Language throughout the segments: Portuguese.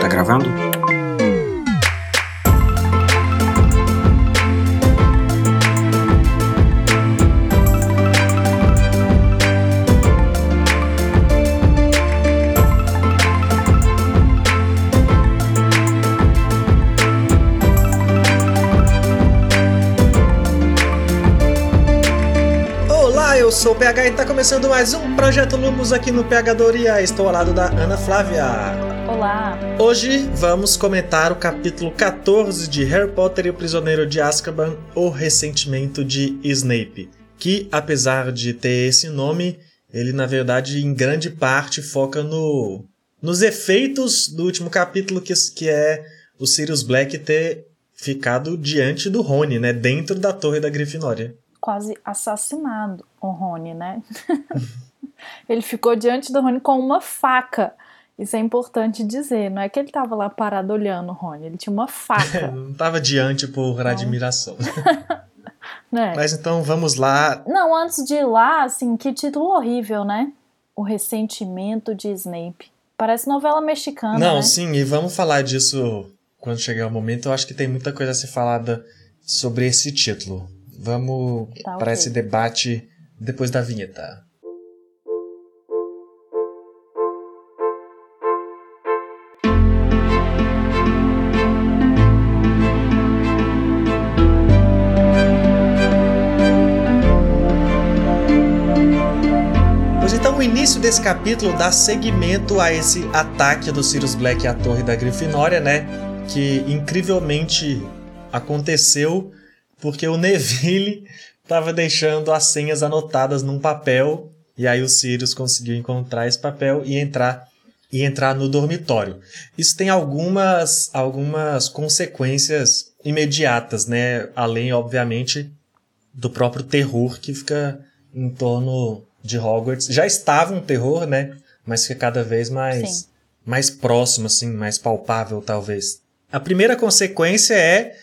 Tá gravando? Sou o PH e está começando mais um Projeto Lumos aqui no PHdoria. Estou ao lado da Ana Flávia. Olá. Hoje vamos comentar o capítulo 14 de Harry Potter e o Prisioneiro de Azkaban, O Ressentimento de Snape, que apesar de ter esse nome, ele na verdade em grande parte foca no nos efeitos do último capítulo que, que é o Sirius Black ter ficado diante do Rony, né, dentro da Torre da Grifinória quase assassinado o Rony, né? ele ficou diante do Rony com uma faca. Isso é importante dizer. Não é que ele estava lá parado olhando o Rony, ele tinha uma faca. não estava diante por então... admiração. né? Mas então vamos lá. Não, antes de ir lá, assim, que título horrível, né? O ressentimento de Snape. Parece novela mexicana. Não, né? sim, e vamos falar disso quando chegar o momento. Eu acho que tem muita coisa a ser falada sobre esse título. Vamos tá, para okay. esse debate depois da vinheta. Pois então, o início desse capítulo dá seguimento a esse ataque do Sirius Black à Torre da Grifinória, né? Que incrivelmente aconteceu porque o Neville estava deixando as senhas anotadas num papel e aí o Sirius conseguiu encontrar esse papel e entrar e entrar no dormitório. Isso tem algumas algumas consequências imediatas, né? Além, obviamente, do próprio terror que fica em torno de Hogwarts. Já estava um terror, né? Mas fica cada vez mais mais próximo, assim, mais palpável, talvez. A primeira consequência é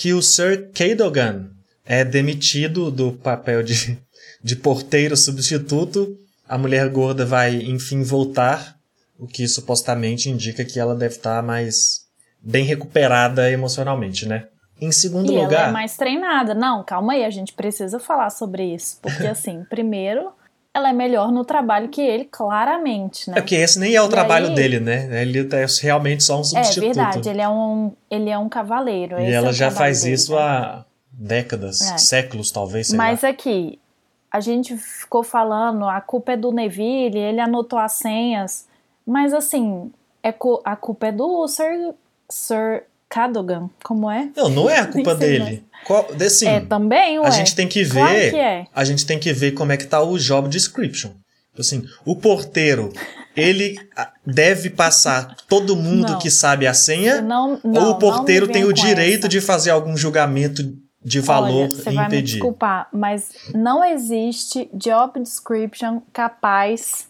que o Sir Cadogan é demitido do papel de, de porteiro substituto. A mulher gorda vai, enfim, voltar, o que supostamente indica que ela deve estar mais bem recuperada emocionalmente, né? Em segundo e lugar. Ela é mais treinada. Não, calma aí, a gente precisa falar sobre isso. Porque, assim, primeiro, ela é melhor no trabalho que ele, claramente, né? É porque esse nem é o e trabalho aí... dele, né? Ele é realmente só um substituto. É verdade, ele é um, ele é um cavaleiro. E ela é já faz dele, isso né? há décadas, é. séculos talvez, Mas lá. aqui, a gente ficou falando, a culpa é do Neville, ele anotou as senhas, mas assim, é a culpa é do Sir, Sir Cadogan, como é? Não, não é a culpa dele. Qual, assim, é também, ué. A gente tem que ver. Claro que é. A gente tem que ver como é que tá o job description. Assim, o porteiro, ele deve passar todo mundo não. que sabe a senha? Não, não, ou o porteiro tem o direito essa. de fazer algum julgamento de valor Olha, você e vai impedir? Me desculpar, mas não existe job description capaz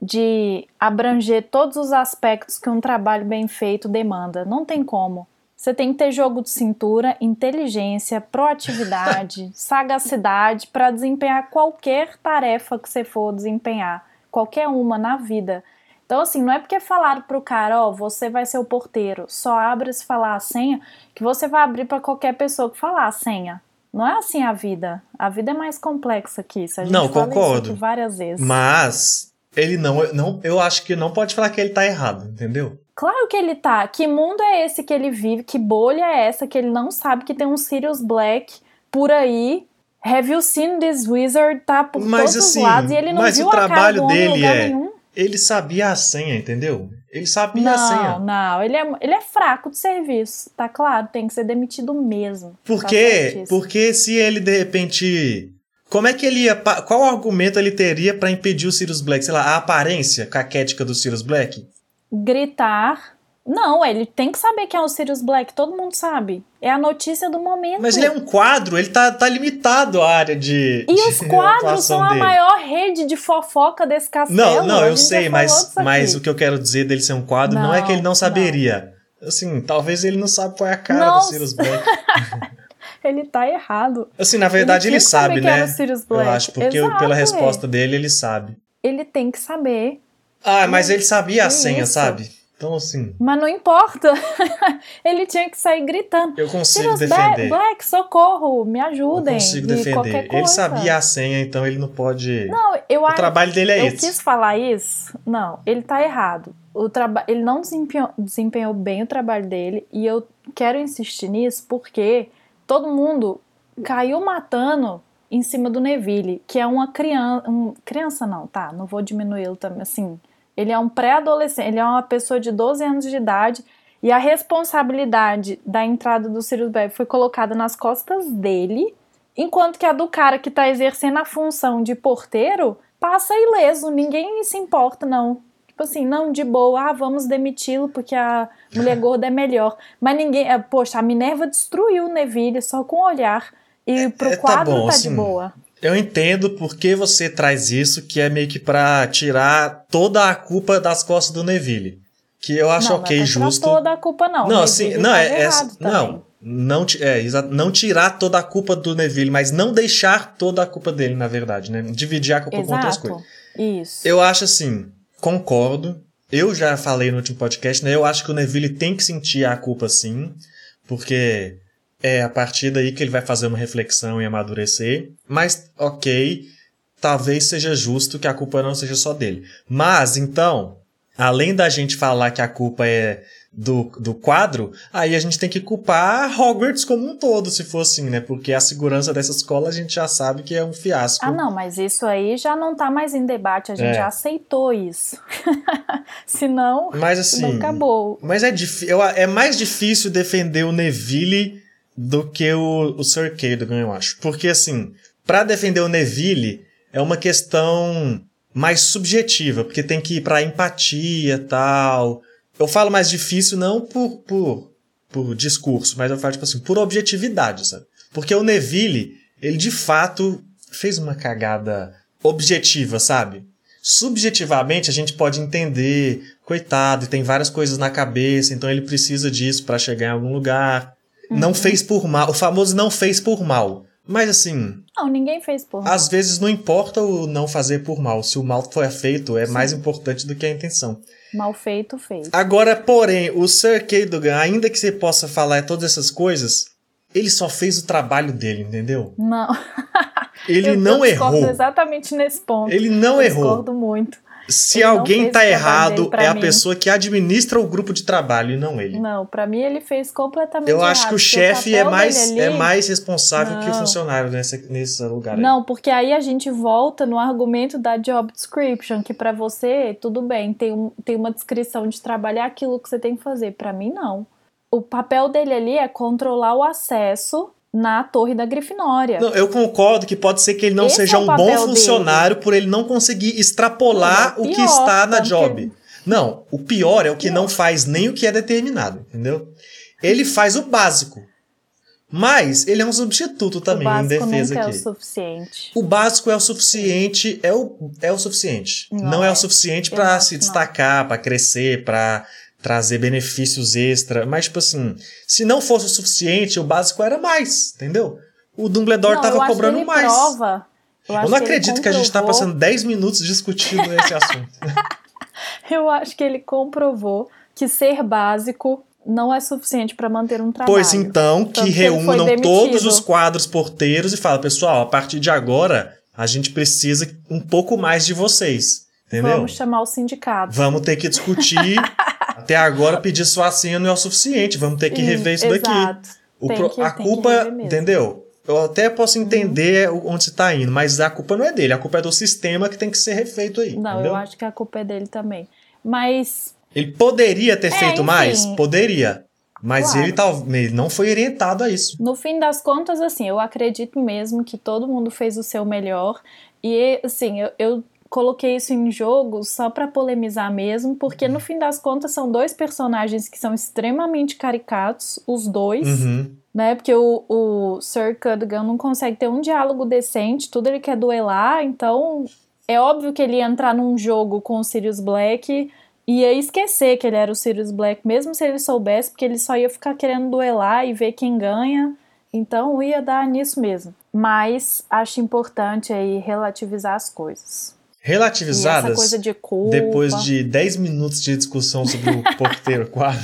de abranger todos os aspectos que um trabalho bem feito demanda. Não tem como. Você tem que ter jogo de cintura, inteligência, proatividade, sagacidade para desempenhar qualquer tarefa que você for desempenhar, qualquer uma na vida. Então, assim, não é porque falaram pro cara, ó, oh, você vai ser o porteiro, só abre se falar a senha, que você vai abrir para qualquer pessoa que falar a senha. Não é assim a vida. A vida é mais complexa que isso. A gente não, concordo. Isso várias vezes. Mas ele não, não, eu acho que não pode falar que ele tá errado, entendeu? Claro que ele tá. Que mundo é esse que ele vive? Que bolha é essa que ele não sabe que tem um Sirius Black por aí? Have you seen this wizard? Tá por mas, todos assim, os lados e ele não viu o trabalho a cara dele é nenhum. Ele sabia a senha, entendeu? Ele sabia não, a senha. Não, não, ele é, ele é fraco de serviço, tá claro, tem que ser demitido mesmo. Por quê? Porque se ele de repente como é que ele ia. Qual argumento ele teria para impedir o Sirius Black? Sei lá, a aparência caquética do Sirius Black? Gritar. Não, ele tem que saber quem é o Sirius Black, todo mundo sabe. É a notícia do momento. Mas ele é um quadro, ele tá, tá limitado a área de. E de os quadros são dele. a maior rede de fofoca desse castelo. Não, não, eu sei, mas, mas o que eu quero dizer dele ser um quadro não, não é que ele não saberia. Não. Assim, talvez ele não sabe qual é a cara não. do Sirius Black. ele tá errado. Assim, na verdade ele, ele sabe, que né? Era o Sirius Black. Eu acho, porque Exato, pela é. resposta dele, ele sabe. Ele tem que saber. Ah, mas ele sabia a senha, isso? sabe? Então, assim, Mas não importa. ele tinha que sair gritando. eu consigo Ba- defender. Black, socorro, me Eu ajudem. consigo de defender. Ele sabia a senha, então ele não pode. Não, eu o acho. trabalho dele é eu esse. quis falar isso. Não, ele tá errado. O traba... Ele não desempenhou, desempenhou bem o trabalho dele. E eu quero insistir nisso porque todo mundo caiu matando em cima do Neville, que é uma criança. Um... Criança não, tá? Não vou diminuí-lo também. Assim, ele é um pré-adolescente, ele é uma pessoa de 12 anos de idade. E a responsabilidade da entrada do Sirius Black foi colocada nas costas dele, enquanto que a do cara que tá exercendo a função de porteiro passa ileso, ninguém se importa, não. Tipo assim, não, de boa, ah, vamos demiti-lo porque a mulher gorda é melhor. Mas ninguém. é, Poxa, a Minerva destruiu o Neville só com o olhar. E pro é, tá quadro bom, tá assim, de boa. Eu entendo por que você traz isso, que é meio que pra tirar toda a culpa das costas do Neville. Que eu acho não, ok, não é justo. toda a culpa, não. Não, assim, não, tava é, é também. não, não, é, não tirar toda a culpa do Neville, mas não deixar toda a culpa dele, na verdade, né? Dividir a culpa com outras coisas. Exato. Isso. Eu acho assim, concordo. Eu já falei no último podcast, né? Eu acho que o Neville tem que sentir a culpa sim, porque é a partir daí que ele vai fazer uma reflexão e amadurecer. Mas, ok, talvez seja justo que a culpa não seja só dele. Mas, então, além da gente falar que a culpa é do, do quadro, aí a gente tem que culpar Hogwarts como um todo, se for assim, né? Porque a segurança dessa escola a gente já sabe que é um fiasco. Ah, não, mas isso aí já não tá mais em debate, a gente É. já aceitou isso. Senão, Mas assim. acabou. Mas é, é mais difícil defender o Neville do que o, o Sir Cadogan, eu acho. Porque, assim, pra defender o Neville é uma questão mais subjetiva, porque tem que ir pra empatia tal. Eu falo mais difícil não por, por, por discurso, mas eu falo, tipo assim, por objetividade, sabe? Porque o Neville, ele de fato fez uma cagada objetiva, sabe? Subjetivamente a gente pode entender, coitado, tem várias coisas na cabeça, então ele precisa disso pra chegar em algum lugar. Não fez por mal, o famoso não fez por mal. Mas assim, Não, ninguém fez por mal. às vezes não importa o não fazer por mal. Se o mal foi feito, é mais importante do que a intenção. Mal feito, feito. Agora, porém, o Sir Cadogan, ainda que você possa falar todas essas coisas, ele só fez o trabalho dele, entendeu? Não. Ele Eu- não eu discordo errou. exatamente nesse ponto. Ele não eu errou. discordo muito. Se Ele não alguém tá errado, é a mim. pessoa que administra o grupo de trabalho e não ele. Não, pra mim ele fez completamente Eu errado. acho que o chefe é mais, é ali- mais responsável que o Não. funcionário nessa, nesse lugar. aí. Não, porque aí a gente volta no argumento da job description, que pra você, tudo bem, tem, um, tem uma descrição de trabalhar aquilo que você tem que fazer. Pra mim, não. O papel dele ali é controlar o acesso na torre da Grifinória. Não, eu concordo que pode ser que ele não Esse seja é um bom funcionário por ele não conseguir extrapolar Não, é o que pior, está na job. Não, o pior é o que Pior. não faz nem o que é determinado, entendeu? Ele faz o básico. Mas ele é um substituto também em defesa nunca é o aqui. suficiente. O básico é o suficiente, é o, é o suficiente. Não, Não é, é. o suficiente para se não. destacar, para crescer, para trazer benefícios extra. Mas, tipo assim, se não fosse o suficiente, o básico era mais, entendeu? O Dumbledore não, tava cobrando mais. Prova, eu, Eu não que acredito que a gente tá passando 10 minutos discutindo esse assunto. Eu acho que ele comprovou que ser básico não é suficiente pra manter um trabalho. Pois então, que que reúnam todos os quadros porteiros e fala, pessoal, a partir de agora, a gente precisa um pouco mais de vocês. Entendeu? Vamos chamar o sindicato. Vamos ter que discutir. Até agora, pedir sua senha não é o suficiente. Vamos ter que rever isso daqui. Exato. O Tem pro- que- a culpa. Uhum. entendeu? Eu até posso entender onde você tá indo, mas a culpa não é dele, a culpa é do sistema que tem que ser refeito aí. Não, entendeu? eu acho que a culpa é dele também. Mas Ele poderia ter É, feito enfim. mais? Poderia. Mas Claro. ele, tal, ele não foi orientado a isso. no fim das contas, assim, eu acredito mesmo que todo mundo fez o seu melhor. E, assim, eu, eu coloquei isso em jogo só pra polemizar mesmo, porque no fim das contas são dois personagens que são extremamente caricatos, os dois. Uhum. né? Porque o, o Sir Cadogan não consegue ter um diálogo decente, tudo ele quer duelar, então é óbvio que ele ia entrar num jogo com o Sirius Black e ia esquecer que ele era o Sirius Black, mesmo se ele soubesse, porque ele só ia ficar querendo duelar e ver quem ganha. Então ia dar nisso mesmo. Mas acho importante aí relativizar as coisas. Relativizadas. Coisa de culpa. Depois de 10 minutos de discussão sobre o porteiro 4.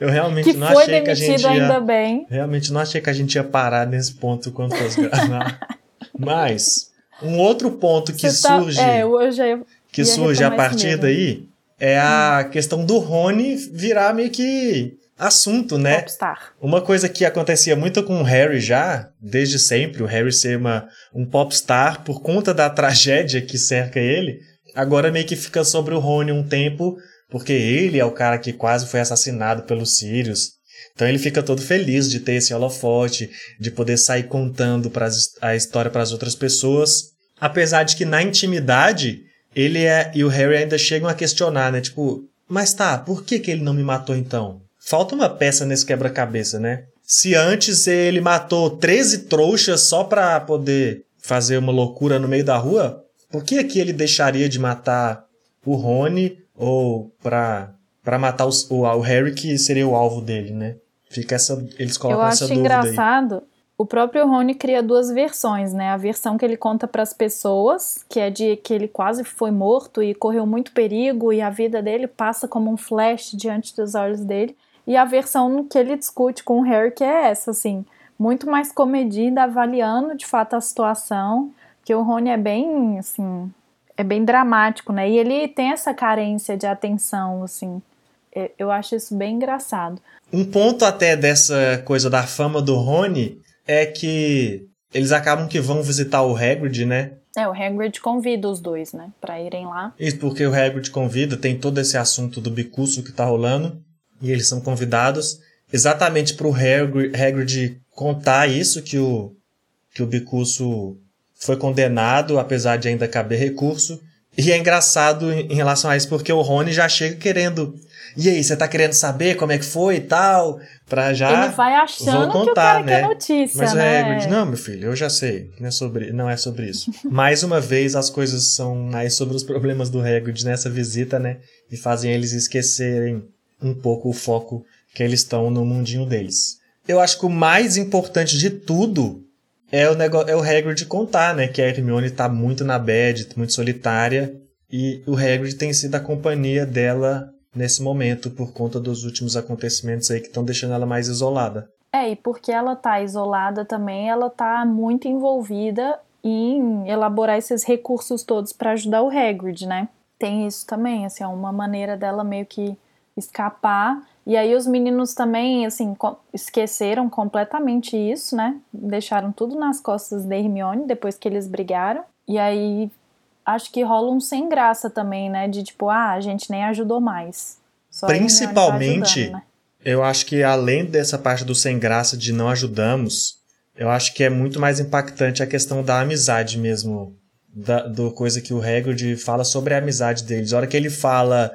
eu realmente que não achei que a gente ia. ainda bem. Realmente não achei que a gente ia parar nesse ponto quando fosse gravar. Mas, um outro ponto que Você tá- surge. é, hoje eu que ia surge a partir daí é a questão do Rony virar meio que assunto, né? Popstar. Uma coisa que acontecia muito com o Harry já, desde sempre, o Harry ser uma, um popstar por conta da tragédia que cerca ele, agora meio que fica sobre o Rony um tempo, porque ele é o cara que quase foi assassinado pelos Sirius. Então ele fica todo feliz de ter esse holofote, de poder sair contando pras, a história para as outras pessoas. Apesar de que na intimidade, ele é, e o Harry ainda chegam a questionar, né? Tipo, mas tá, por que, que ele não me matou então? Falta uma peça nesse quebra-cabeça, né? Se antes ele matou 13 trouxas só pra poder fazer uma loucura no meio da rua, por que aqui ele deixaria de matar o Rony ou pra, pra matar os- o, o Harry, que seria o alvo dele, né? Fica essa. Eles Eu colocam essa acho dúvida aí. engraçado. O próprio Rony cria duas versões, né? A versão que ele conta para as pessoas, que é de que ele quase foi morto e correu muito perigo e a vida dele passa como um flash diante dos olhos dele. E a versão que ele discute com o Harry, que é essa, assim, muito mais comedida, avaliando de fato a situação, que o Rony é bem, assim, é bem dramático, né? E ele tem essa carência de atenção, assim. É, Eu acho isso bem engraçado. Um ponto até dessa coisa da fama do Rony é que eles acabam que vão visitar o Hagrid, né? É, o Hagrid convida os dois, né, pra irem lá. Isso porque o Hagrid convida, tem todo esse assunto do bicuço que tá rolando, e eles são convidados exatamente pro Hagrid, Hagrid contar isso, que o, que o bicuço foi condenado, apesar de ainda caber recurso. E é engraçado em relação a isso, porque o Rony já chega querendo. E aí, você tá querendo saber como é que foi e tal? Pra já. Ele vai achando vou que o contar, cara né? quer notícia, Mas o né? Hagrid, não, meu filho, eu já sei, não é sobre, não é sobre isso. Mais uma vez, as coisas são mais sobre os problemas do Hagrid nessa visita, né? E fazem eles esquecerem um pouco o foco que eles estão no mundinho deles. Eu acho que o mais importante de tudo é o, negócio, é o Hagrid contar, né? Que a Hermione tá muito na bad, muito solitária. E o Hagrid tem sido a companhia dela nesse momento por conta dos últimos acontecimentos aí que estão deixando ela mais isolada. É, e porque ela tá isolada também, ela tá muito envolvida em elaborar esses recursos todos pra ajudar o Hagrid, né? Tem isso também, assim, é uma maneira dela meio que escapar. E aí os meninos também, assim, esqueceram completamente isso, né? Deixaram tudo nas costas da Hermione depois que eles brigaram. E aí acho que rola um sem graça também, né? De tipo, ah, a gente nem ajudou mais. Só tá Principalmente- ajudando, né? Eu acho que além dessa parte do sem graça de não ajudamos, eu acho que é muito mais impactante a questão da amizade mesmo. Da, do coisa que o Hagrid fala sobre a amizade deles. A hora que ele fala,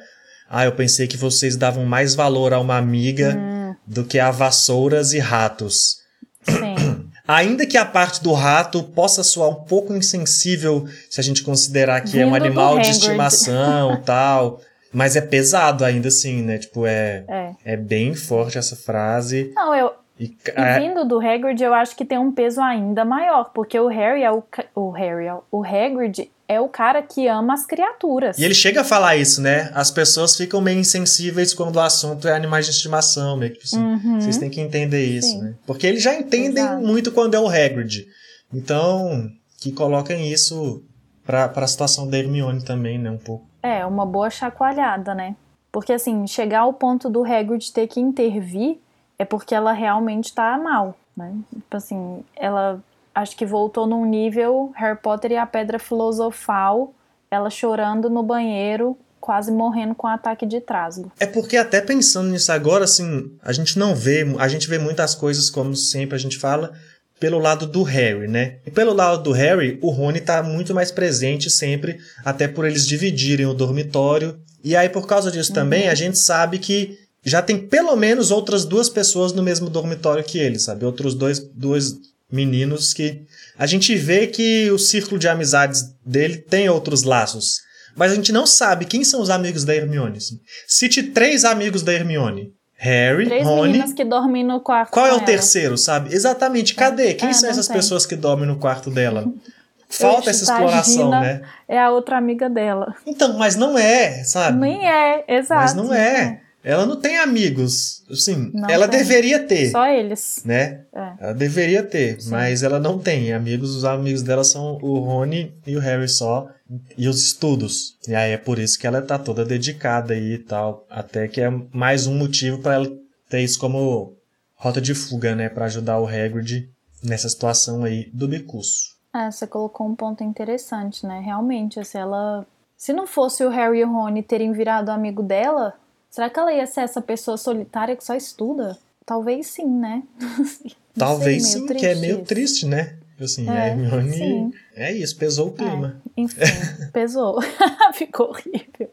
ah, eu pensei que vocês davam mais valor a uma amiga Hum. do que a vassouras e ratos. Sim. Ainda que a parte do rato possa soar um pouco insensível se a gente considerar que é um Vindo animal de estimação tal. Mas é pesado ainda assim, né? Tipo, é, É. é bem forte essa frase. Não, eu, E, E é, vindo do Hagrid, eu acho que tem um peso ainda maior, porque o Harry é o, o Harry, ó, o Hagrid é o cara que ama as criaturas. e ele chega a falar isso, né? As pessoas ficam meio insensíveis quando o assunto é animais de estimação, meio que assim, Uhum. vocês têm que entender isso, Sim. né? Porque eles já entendem Exato. muito quando é o Hagrid. Então, que coloquem isso pra, pra situação da Hermione também, né? Um pouco. É, uma boa chacoalhada, né? Porque assim, chegar ao ponto do Hagrid ter que intervir é porque ela realmente tá mal, né? Tipo assim, ela acho que voltou num nível Harry Potter e a Pedra Filosofal, ela chorando no banheiro, quase morrendo com um ataque de trasgo. É porque até pensando nisso agora, assim, a gente não vê, a gente vê muitas coisas, como sempre a gente fala, pelo lado do Harry, né? E pelo lado do Harry, o Rony tá muito mais presente sempre, até por eles dividirem o dormitório. E aí, por causa disso também, a gente sabe que já tem pelo menos outras duas pessoas no mesmo dormitório que ele, sabe? Outros dois, dois meninos que. A gente vê que o círculo de amizades dele tem outros laços. Mas a gente não sabe quem são os amigos da Hermione. assim. Cite três amigos da Hermione. Harry, Três Rony. meninas que dormem no quarto. Qual é o terceiro, sabe? Exatamente. Cadê? Quem É, são essas tem. pessoas que dormem no quarto dela? Falta essa exploração, né? É a outra amiga dela. Então, mas não é, sabe? Nem é, exato. Mas não é. Ela não tem amigos. Assim, Não ela tem. deveria ter, Só eles. né? É. Ela deveria ter, Sim. mas ela não tem. Amigos, os amigos dela são o Rony e o Harry só. E os estudos. E aí é por isso que ela tá toda dedicada aí e tal. Até que é mais um motivo para ela ter isso como rota de fuga, né? Pra ajudar o Hagrid nessa situação aí do bicurso. É, você colocou um ponto interessante, né? Realmente, se ela. Se não fosse o Harry e o Rony terem virado amigo dela, será que ela ia ser essa pessoa solitária que só estuda? Talvez sim, né? Sei, Talvez meio sim, que é meio isso. triste, né? Assim, É, a Hermione. sim. É isso, pesou o clima. Enfim, pesou. Ficou horrível.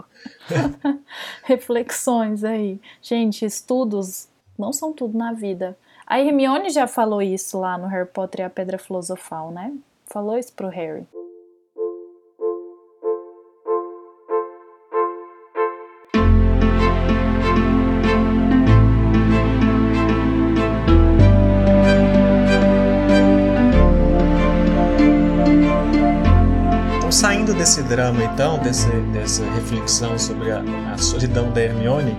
Reflexões aí. Gente, estudos não são tudo na vida. A Hermione já falou isso lá no Harry Potter e a Pedra Filosofal, né? Falou isso pro Harry. Desse drama, então, desse, dessa reflexão sobre a, a solidão da Hermione,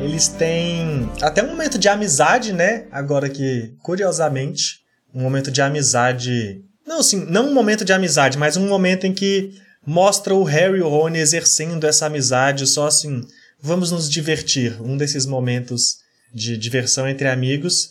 eles têm até um momento de amizade, né? Agora que, curiosamente, um momento de amizade. Não, assim, não um momento de amizade, mas um momento em que mostra o Harry e o Rony exercendo essa amizade, só assim, vamos nos divertir. Um desses momentos de diversão entre amigos,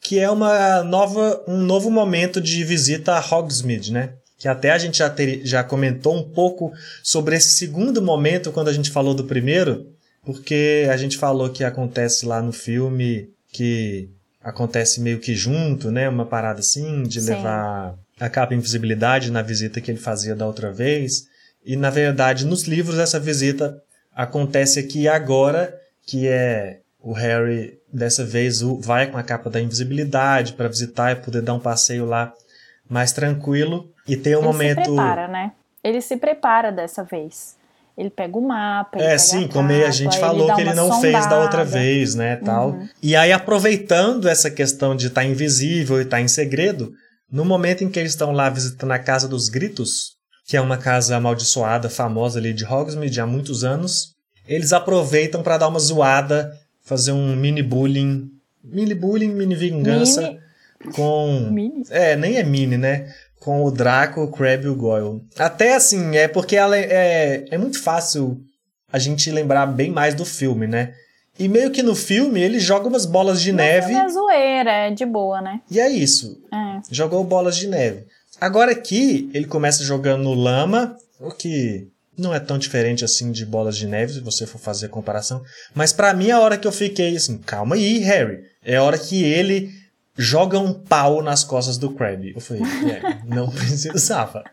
que é uma nova, um novo momento de visita a Hogsmeade, né? Que até a gente já, ter, já comentou um pouco sobre esse segundo momento quando a gente falou do primeiro, porque a gente falou que acontece lá no filme, que acontece meio que junto, né? Uma parada assim, de Sim. levar a capa invisibilidade na visita que ele fazia da outra vez. E na verdade, nos livros, essa visita acontece aqui agora, que é o Harry, dessa vez, vai com a capa da invisibilidade para visitar e poder dar um passeio lá mais tranquilo. E tem um ele momento. se prepara, né? Ele se prepara dessa vez. Ele pega o mapa, ele É, sim, como a gente falou dá que ele não fez da outra sondada. vez, né, tal. Uhum. E aí aproveitando essa questão de estar invisível e estar em segredo, no momento em que eles estão lá visitando a Casa dos Gritos, que é uma casa amaldiçoada, famosa ali de Hogsmeade há muitos anos, eles aproveitam para dar uma zoada, fazer um mini bullying, mini bullying, mini vingança Mini- com Mini? é, nem é mini, né? Com o Draco, o Crab e o Goyle. Até assim, é porque ela é, é, é muito fácil a gente lembrar bem mais do filme, né? E meio que no filme ele joga umas bolas de neve É zoeira, é de boa, né? e é isso. É. Jogou bolas de neve. Agora aqui ele começa jogando no lama, o que não é tão diferente assim de bolas de neve, se você for fazer a comparação. Mas pra mim a hora que eu fiquei assim, calma aí, Harry. É a hora que ele joga um pau nas costas do Crabbe. Eu falei, é, não precisava.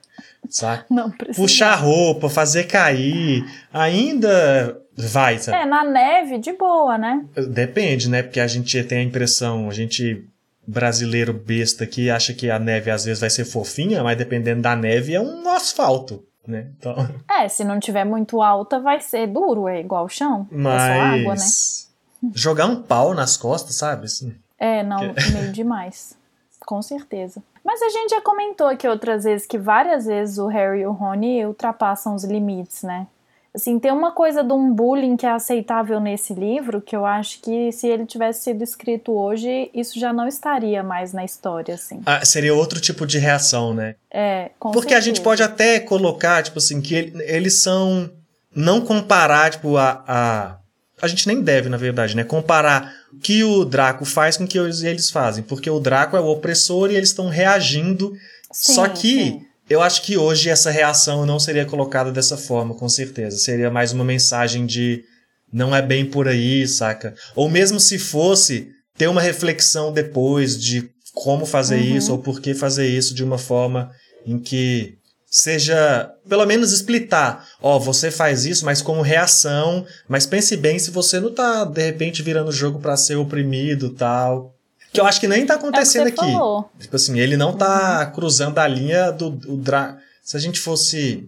Sabe? Não precisa. Puxar a roupa, fazer cair, ainda vai, sabe? É, na neve, de boa, né? Depende, né? Porque a gente tem a impressão, a gente brasileiro besta que acha que a neve às vezes vai ser fofinha, mas dependendo da neve é um asfalto, né? Então, É, se não tiver muito alta, vai ser duro, é igual o chão. É mas só água, né? jogar um pau nas costas, sabe? Assim, É, não, meio demais. Com certeza. Mas a gente já comentou aqui outras vezes que várias vezes o Harry e o Rony ultrapassam os limites, né? Assim, tem uma coisa de um bullying que é aceitável nesse livro que eu acho que se ele tivesse sido escrito hoje, isso já não estaria mais na história, assim. ah, seria outro tipo de reação, né? É, com Porque a gente certeza. pode até colocar, tipo assim, que ele- eles são. Não comparar, tipo, a, a. A gente nem deve, na verdade, né? Comparar o que o Draco faz com o que eles, fazem. Porque o Draco é o opressor e eles estão reagindo. Sim, Só que sim. eu acho que hoje essa reação não seria colocada dessa forma, com certeza. Seria mais uma mensagem de não é bem por aí, saca? Ou mesmo se fosse, ter uma reflexão depois de como fazer Uhum. isso ou por que fazer isso de uma forma em que seja, pelo menos explitar, ó, você faz isso, mas como reação, mas pense bem se você não tá de repente virando o jogo pra ser oprimido, tal. Que eu acho que nem tá É acontecendo você aqui. falou. Tipo assim, ele não tá cruzando a linha do, do dra... Se a gente fosse.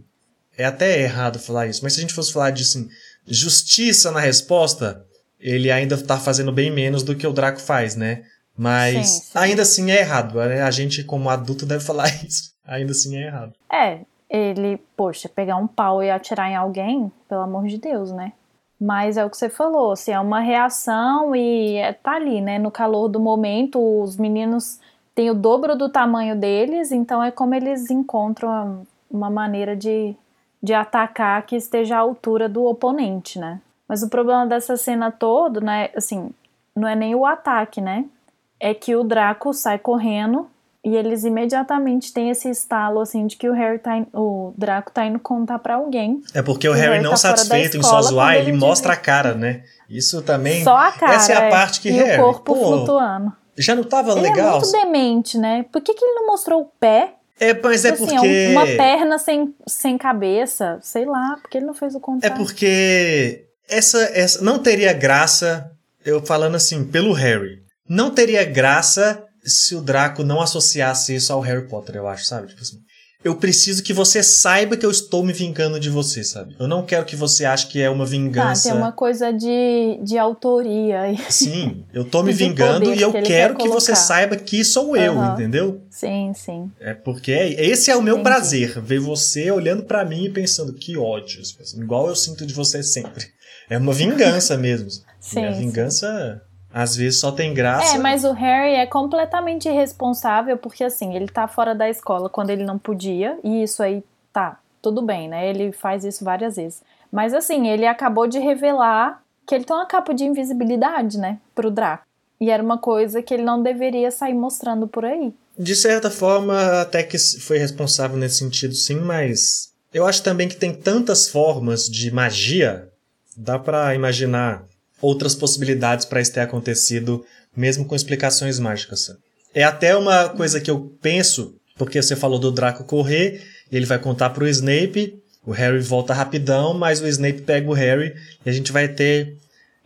É até errado falar isso, mas se a gente fosse falar de assim, justiça na resposta, ele ainda tá fazendo bem menos do que o Draco faz, né? Mas Sim, sim. ainda assim é errado. né? A gente, como adulto, deve falar isso. Ainda assim é errado. É, ele, poxa, pegar um pau e atirar em alguém, pelo amor de Deus, né? Mas é o que você falou, assim, é uma reação e é, tá ali, né? No calor do momento, os meninos têm o dobro do tamanho deles, então é como eles encontram uma maneira de, de atacar que esteja à altura do oponente, né? Mas o problema dessa cena todo, né, assim, não é nem o ataque, né? É que o Draco sai correndo e eles imediatamente têm esse estalo assim de que o Harry tá in- o Draco tá indo contar pra alguém. É porque o O Harry, Harry não tá satisfeito em só zoar, ele ele mostra a cara, né? Isso também. Só a cara. essa é a parte que e Harry, o corpo pô, flutuando. Já não tava Ele legal? é muito demente, né? Por que, que ele não mostrou o pé? É, mas é assim, porque. uma perna sem, sem cabeça, sei lá, porque ele não fez o É contrário. porque essa, essa não teria graça, eu falando assim, pelo Harry. Não teria graça se o Draco não associasse isso ao Harry Potter, eu acho, sabe? Tipo assim, eu preciso que você saiba que eu estou me vingando de você, sabe? Eu não quero que você ache que é uma vingança. tem uma coisa de, de autoria aí. Sim, eu tô me vingando e eu que quero quer que você saiba que sou eu, Aham. entendeu? Sim, sim. É porque esse é o meu Entendi. prazer, ver você olhando pra mim e pensando que ódio, igual eu sinto de você sempre. É uma vingança mesmo. Sim, e a vingança às vezes só tem graça. É, mas o Harry é completamente irresponsável porque assim, ele tá fora da escola quando ele não podia, e isso aí tá, tudo bem, né? Ele faz isso várias vezes. Mas assim, ele acabou de revelar que ele tem uma capa de invisibilidade, né, pro Draco. E era uma coisa que ele não deveria sair mostrando por aí. De certa forma, até que foi responsável nesse sentido, sim, mas eu acho também que tem tantas formas de magia, dá pra imaginar outras possibilidades pra isso ter acontecido, mesmo com explicações mágicas. É até uma coisa que eu penso, porque você falou do Draco correr, ele vai contar pro Snape, o Harry volta rapidão, mas o Snape pega o Harry e a gente vai ter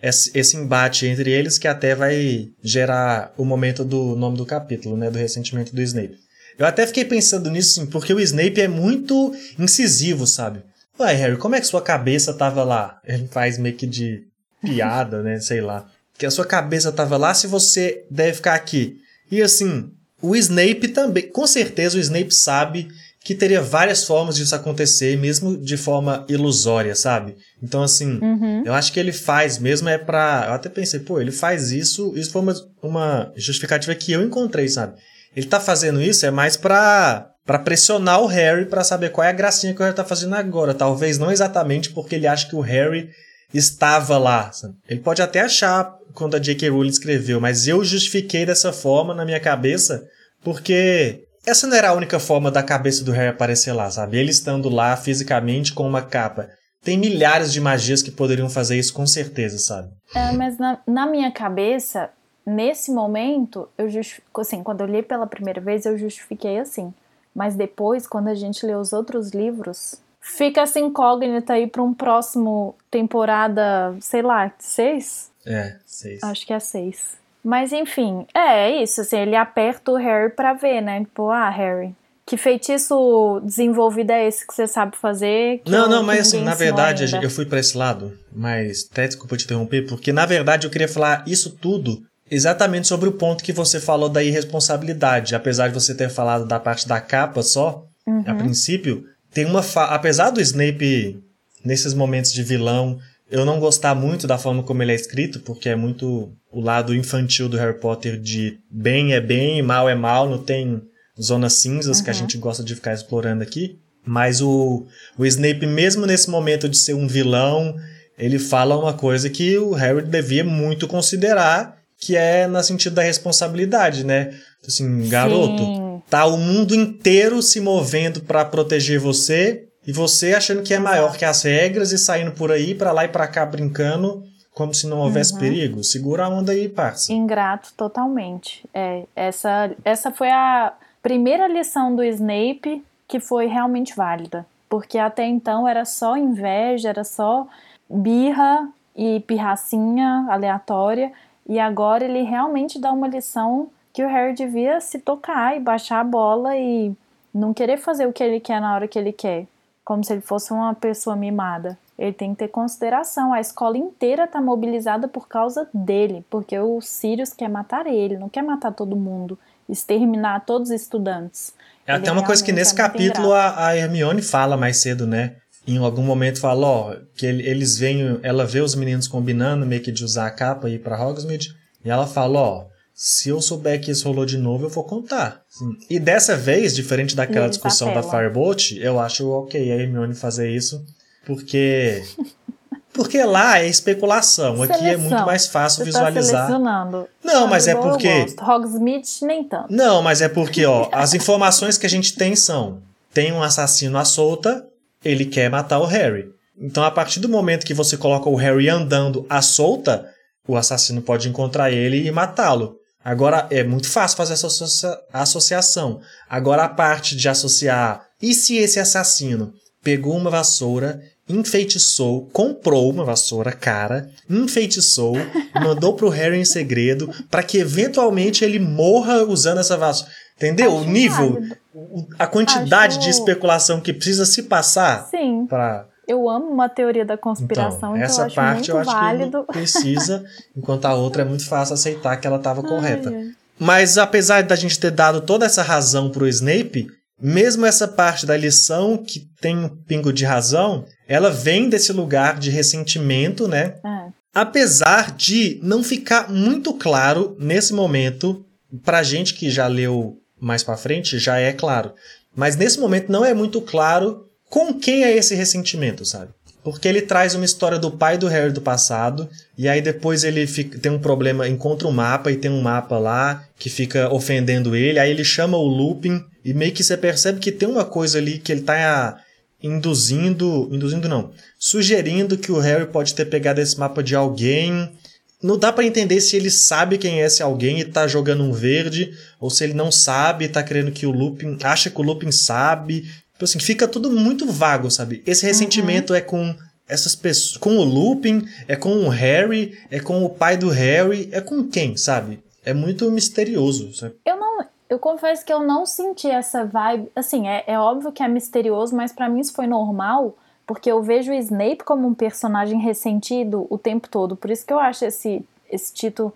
esse embate entre eles que até vai gerar o momento do nome do capítulo, né, do ressentimento do Snape. Eu até fiquei pensando nisso, sim, porque o Snape é muito incisivo, sabe? Ué, Harry, como é que sua cabeça tava lá? Ele faz meio que de piada, né, sei lá. Que a sua cabeça tava lá se você deve ficar aqui. E assim, o Snape também, com certeza o Snape sabe que teria várias formas disso acontecer, mesmo de forma ilusória, sabe? Então, assim, Uhum. eu acho que ele faz mesmo é pra. Eu até pensei, pô, ele faz isso. Isso foi uma, uma justificativa que eu encontrei, sabe? Ele tá fazendo isso é mais pra, pra pressionar o Harry pra saber qual é a gracinha que o Harry tá fazendo agora. Talvez não exatamente porque ele acha que o Harry estava lá. sabe? Ele pode até achar quando a J.K. Rowling escreveu, mas eu justifiquei dessa forma na minha cabeça porque essa não era a única forma da cabeça do Harry aparecer lá, sabe? Ele estando lá fisicamente com uma capa. Tem milhares de magias que poderiam fazer isso com certeza, sabe? É, mas na, na minha cabeça, nesse momento, eu justifico, assim, quando eu li pela primeira vez, eu justifiquei assim. Mas depois, quando a gente lê os outros livros, fica essa incógnita aí para um próximo temporada, sei lá, seis? É, seis. Acho que é seis. Mas enfim, é, é isso, assim, ele aperta o Harry pra ver, né? Tipo, ah, Harry, que feitiço desenvolvido é esse que você sabe fazer? Não, eu- não, mas assim, na verdade, ainda? eu fui pra esse lado, mas até desculpa te interromper, porque na verdade eu queria falar isso tudo exatamente sobre o ponto que você falou da irresponsabilidade. Apesar de você ter falado da parte da capa só, Uhum. a princípio, tem uma. Fa... Apesar do Snape, nesses momentos de vilão, eu não gostar muito da forma como ele é escrito, porque é muito o lado infantil do Harry Potter de bem é bem, mal é mal, não tem zonas cinzas que a Uhum. gente gosta de ficar explorando aqui. Mas o, o Snape, mesmo nesse momento de ser um vilão, ele fala uma coisa que o Harry devia muito considerar, que é no sentido da responsabilidade, né? Assim, garoto, Sim. Tá o mundo inteiro se movendo pra proteger você e você achando que é maior que as regras e saindo por aí pra lá e pra cá brincando como se não houvesse Uhum. perigo. Segura a onda aí, parça. Ingrato totalmente. É, essa, essa foi a primeira lição do Snape que foi realmente válida. Porque até então era só inveja, era só birra e pirracinha aleatória. E agora ele realmente dá uma lição que o Harry devia se tocar e baixar a bola e não querer fazer o que ele quer na hora que ele quer. como se ele fosse uma pessoa mimada. Ele tem que ter consideração. A escola inteira está mobilizada por causa dele, porque o Sirius quer matar ele, não quer matar todo mundo, exterminar todos os estudantes. É até uma coisa que nesse é capítulo a, a, Hermione fala mais cedo, né? Em algum momento fala, ó, que eles veem, ela vê os meninos combinando meio que de usar a capa e ir pra Hogsmeade, e ela fala, ó, se eu souber que isso rolou de novo, eu vou contar. Sim. E dessa vez, diferente daquela discussão da Firebolt, eu acho ok a Hermione fazer isso, porque porque lá é especulação, Seleção. aqui é muito mais fácil Você tá visualizar. Tá selecionando. Não, mas é porque Hogsmeade nem tanto. Não, mas é porque ó, as informações que a gente tem são: tem um assassino à solta, ele quer matar o Harry. Então, a partir do momento que você coloca o Harry andando à solta, o assassino pode encontrar ele e matá-lo. Agora é muito fácil fazer essa associa associação. Agora a parte de associar, e se esse assassino pegou uma vassoura, enfeitiçou, comprou uma vassoura cara, enfeitiçou, mandou pro Harry em segredo para que eventualmente ele morra usando essa vassoura. Entendeu? Acho o nível, a quantidade Acho... de especulação que precisa se passar para eu amo uma teoria da conspiração, então, essa eu parte eu acho válido. que precisa, enquanto a outra é muito fácil aceitar que ela estava correta. Mas apesar da gente ter dado toda essa razão pro Snape, mesmo essa parte da lição que tem um pingo de razão, ela vem desse lugar de ressentimento, né? É. Apesar de não ficar muito claro nesse momento, pra gente que já leu mais para frente, já é claro. Mas nesse momento não é muito claro com quem é esse ressentimento, sabe? Porque ele traz uma história do pai do Harry do passado, e aí depois ele fica, tem um problema, encontra um mapa e tem um mapa lá que fica ofendendo ele, aí ele chama o Lupin e meio que você percebe que tem uma coisa ali que ele tá induzindo, induzindo não, sugerindo que o Harry pode ter pegado esse mapa de alguém. Não dá para entender se ele sabe quem é esse alguém e tá jogando um verde, ou se ele não sabe e tá querendo que o Lupin, acha que o Lupin sabe, Tipo assim, fica tudo muito vago, sabe? Esse ressentimento uhum. é com essas pessoas, com o Lupin, é com o Harry, é com o pai do Harry, é com quem, sabe? É muito misterioso, sabe? Eu não, eu confesso que eu não senti essa vibe, assim, é, é óbvio que é misterioso, mas para mim isso foi normal, porque eu vejo o Snape como um personagem ressentido o tempo todo, por isso que eu acho esse, esse título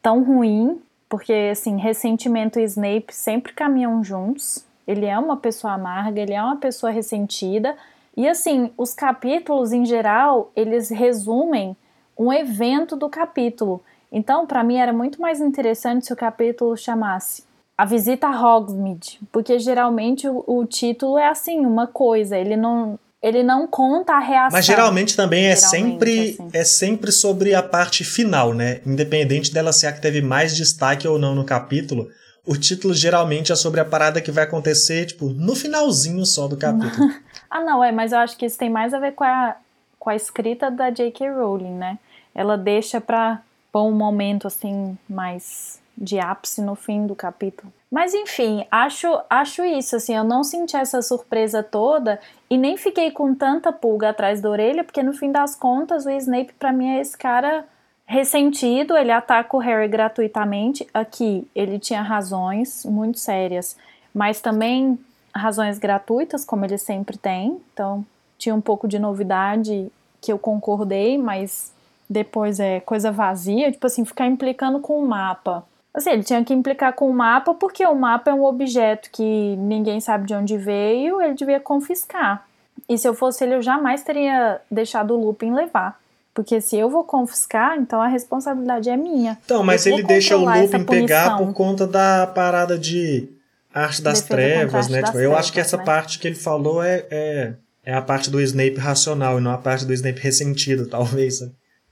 tão ruim, porque, assim, ressentimento e Snape sempre caminham juntos, ele é uma pessoa amarga, ele é uma pessoa ressentida. E assim, os capítulos em geral, eles resumem um evento do capítulo. Então, para mim era muito mais interessante se o capítulo chamasse A Visita a Hogsmeade, porque geralmente o, o título é assim, uma coisa, ele não ele não conta a reação. Mas geralmente também é geralmente, sempre assim. é sempre sobre a parte final, né? Independente dela ser a que teve mais destaque ou não no capítulo, o título geralmente é sobre a parada que vai acontecer, tipo, no finalzinho só do capítulo. ah, não, é, mas eu acho que isso tem mais a ver com a, com a escrita da J.K. Rowling, né? Ela deixa pra pôr um momento, assim, mais de ápice no fim do capítulo. Mas enfim, acho, acho isso, assim, eu não senti essa surpresa toda e nem fiquei com tanta pulga atrás da orelha, porque no fim das contas o Snape para mim é esse cara Ressentido, ele ataca o Harry gratuitamente. Aqui, ele tinha razões muito sérias, mas também razões gratuitas, como ele sempre tem. Então, tinha um pouco de novidade que eu concordei, mas depois é coisa vazia, tipo assim, ficar implicando com o mapa. Assim, ele tinha que implicar com o mapa porque o mapa é um objeto que ninguém sabe de onde veio, ele devia confiscar. E se eu fosse ele, eu jamais teria deixado o Lupin levar. Porque se eu vou confiscar, então a responsabilidade é minha. Então, mas ele deixa o Lupin pegar por conta da parada de arte das Defesa trevas, né? Tipo, eu trevas, acho que essa né? parte que ele falou é, é, é, a parte do Snape racional e não a parte do Snape ressentido, talvez.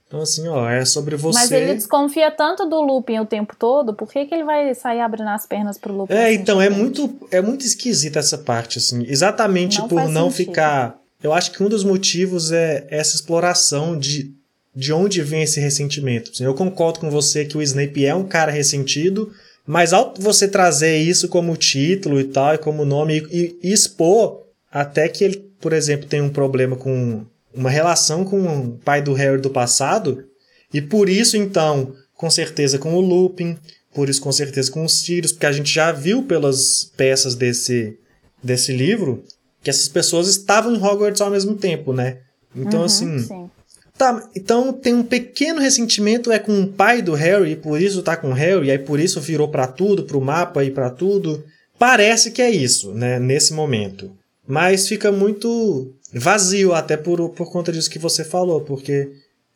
Então, assim, ó, é sobre você. Mas ele desconfia tanto do Lupin o tempo todo, por que, que ele vai sair abrindo as pernas pro Lupin? É, então, é muito, é muito esquisita essa parte, assim. Exatamente não por não sentido. ficar eu acho que um dos motivos é essa exploração de, de onde vem esse ressentimento. Eu concordo com você que o Snape é um cara ressentido, mas ao você trazer isso como título e tal, e como nome, e, e expor até que ele, por exemplo, tem um problema com uma relação com o pai do Harry do passado, e por isso, então, com certeza com o Lupin, por isso com certeza com os Sirius, porque a gente já viu pelas peças desse, desse livro que essas pessoas estavam em Hogwarts ao mesmo tempo, né? Então, Uhum, assim. sim. Tá, então tem um pequeno ressentimento é com o pai do Harry, e por isso tá com o Harry, e aí por isso virou pra tudo, pro mapa e pra tudo. Parece que é isso, né, nesse momento. Mas fica muito vazio até por, por conta disso que você falou, porque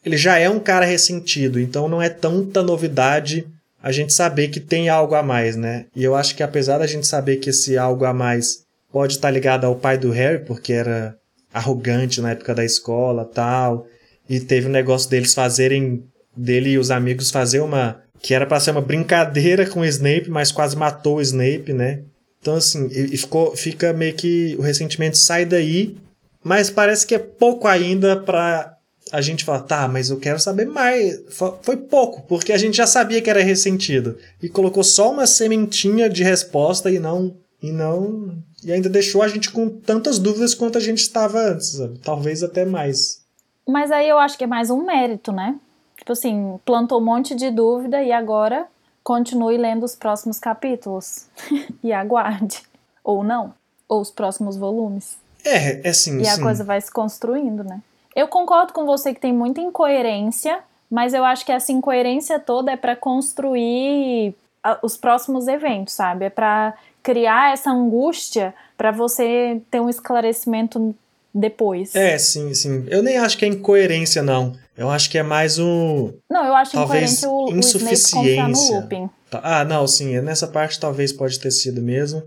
ele já é um cara ressentido, então não é tanta novidade a gente saber que tem algo a mais, né? E eu acho que apesar da gente saber que esse algo a mais pode estar ligado ao pai do Harry, porque era arrogante na época da escola tal, e teve um negócio deles fazerem, dele e os amigos fazer uma, que era pra ser uma brincadeira com o Snape, mas quase matou o Snape, né? Então assim, e ficou, fica meio que o ressentimento sai daí, mas parece que é pouco ainda pra a gente falar, tá, mas eu quero saber mais. Fo- Foi pouco, porque a gente já sabia que era ressentido. E colocou só uma sementinha de resposta e não. E não. E ainda deixou a gente com tantas dúvidas quanto a gente estava antes, sabe? Talvez até mais. Mas aí eu acho que é mais um mérito, né? Tipo assim, plantou um monte de dúvida e agora continue lendo os próximos capítulos. e aguarde. Ou não. Ou os próximos volumes. É, é assim. E a sim. coisa vai se construindo, né? Eu concordo com você que tem muita incoerência, mas eu acho que essa incoerência toda é pra construir a- os próximos eventos, sabe? É pra criar essa angústia pra você ter um esclarecimento depois. É, sim, sim. Eu nem acho que é incoerência, não. Eu acho que é mais um. Não, eu acho Talvez o, o no insuficiência. Lupin. Tá- Ah, não, sim, nessa parte talvez pode ter sido mesmo.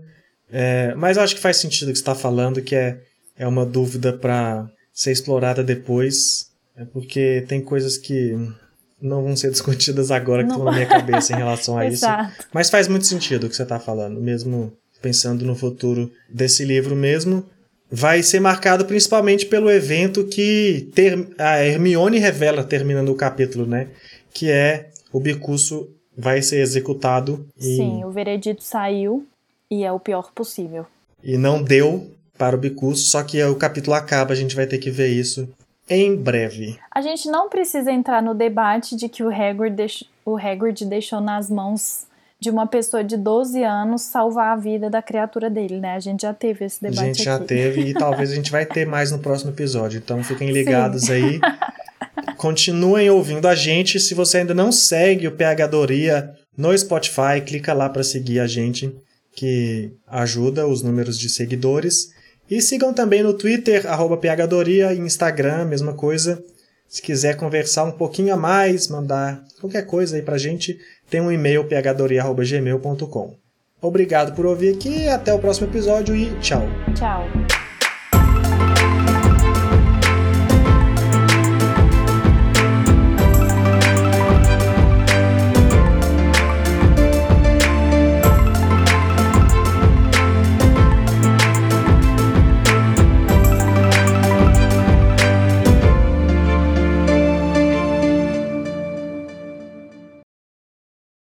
É, mas eu acho que faz sentido o que você está falando, que é, é uma dúvida para ser explorada depois. É porque tem coisas que não vão ser discutidas agora que Não. estão na minha cabeça em relação a isso. Mas faz muito sentido o que você está falando, mesmo pensando no futuro desse livro mesmo. Vai ser marcado principalmente pelo evento que ter, a Hermione revela terminando o capítulo, né? Que é o Bicurso vai ser executado e, Sim, o veredito saiu e é o pior possível. e não deu para o Bicurso, só que o capítulo acaba, a gente vai ter que ver isso em breve. A gente não precisa entrar no debate de que o Hagrid, deix... o Hagrid deixou nas mãos de uma pessoa de 12 anos salvar a vida da criatura dele, né? A gente já teve esse A debate gente já aqui. teve e talvez a gente vai ter mais no próximo episódio. Então fiquem ligados aí. Continuem ouvindo a gente. Se você ainda não segue o PH Doria no Spotify, clica lá para seguir a gente, que ajuda os números de seguidores. E sigam também no Twitter, arroba PH Doria, e Instagram, mesma coisa. Se quiser conversar um pouquinho a mais, mandar qualquer coisa aí pra gente, tem um e-mail phdoria.gmail.com. Obrigado por ouvir aqui, até o próximo episódio e tchau! Tchau.